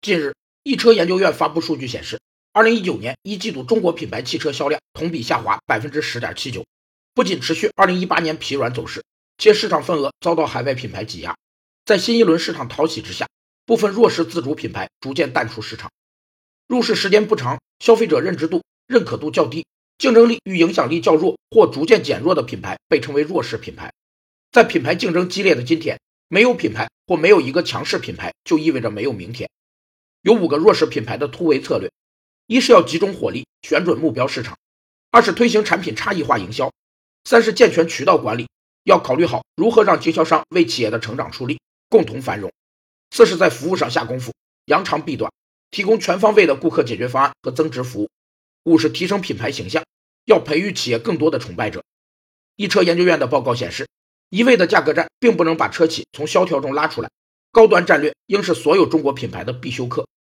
近日，易车研究院发布数据显示，二零一九年一季度中国品牌汽车销量同比下滑百分之十点七九，不仅持续二零一八年疲软走势，且市场份额遭到海外品牌挤压。在新一轮市场淘洗之下，部分弱势自主品牌逐渐淡出市场。入市时间不长，消费者认知度、认可度较低，竞争力与影响力较弱或逐渐减弱的品牌被称为弱势品牌。在品牌竞争激烈的今天，没有品牌或没有一个强势品牌，就意味着没有明天。有五个弱势品牌的突围策略：一是要集中火力，选准目标市场；二是推行产品差异化营销；三是健全渠道管理，要考虑好如何让经销商为企业的成长出力，共同繁荣；四是在服务上下功夫，扬长避短，提供全方位的顾客解决方案和增值服务；五是提升品牌形象，要培育企业更多的崇拜者。易车研究院的报告显示，一味的价格战并不能把车企从萧条中拉出来。高端战略应是所有中国品牌的必修课。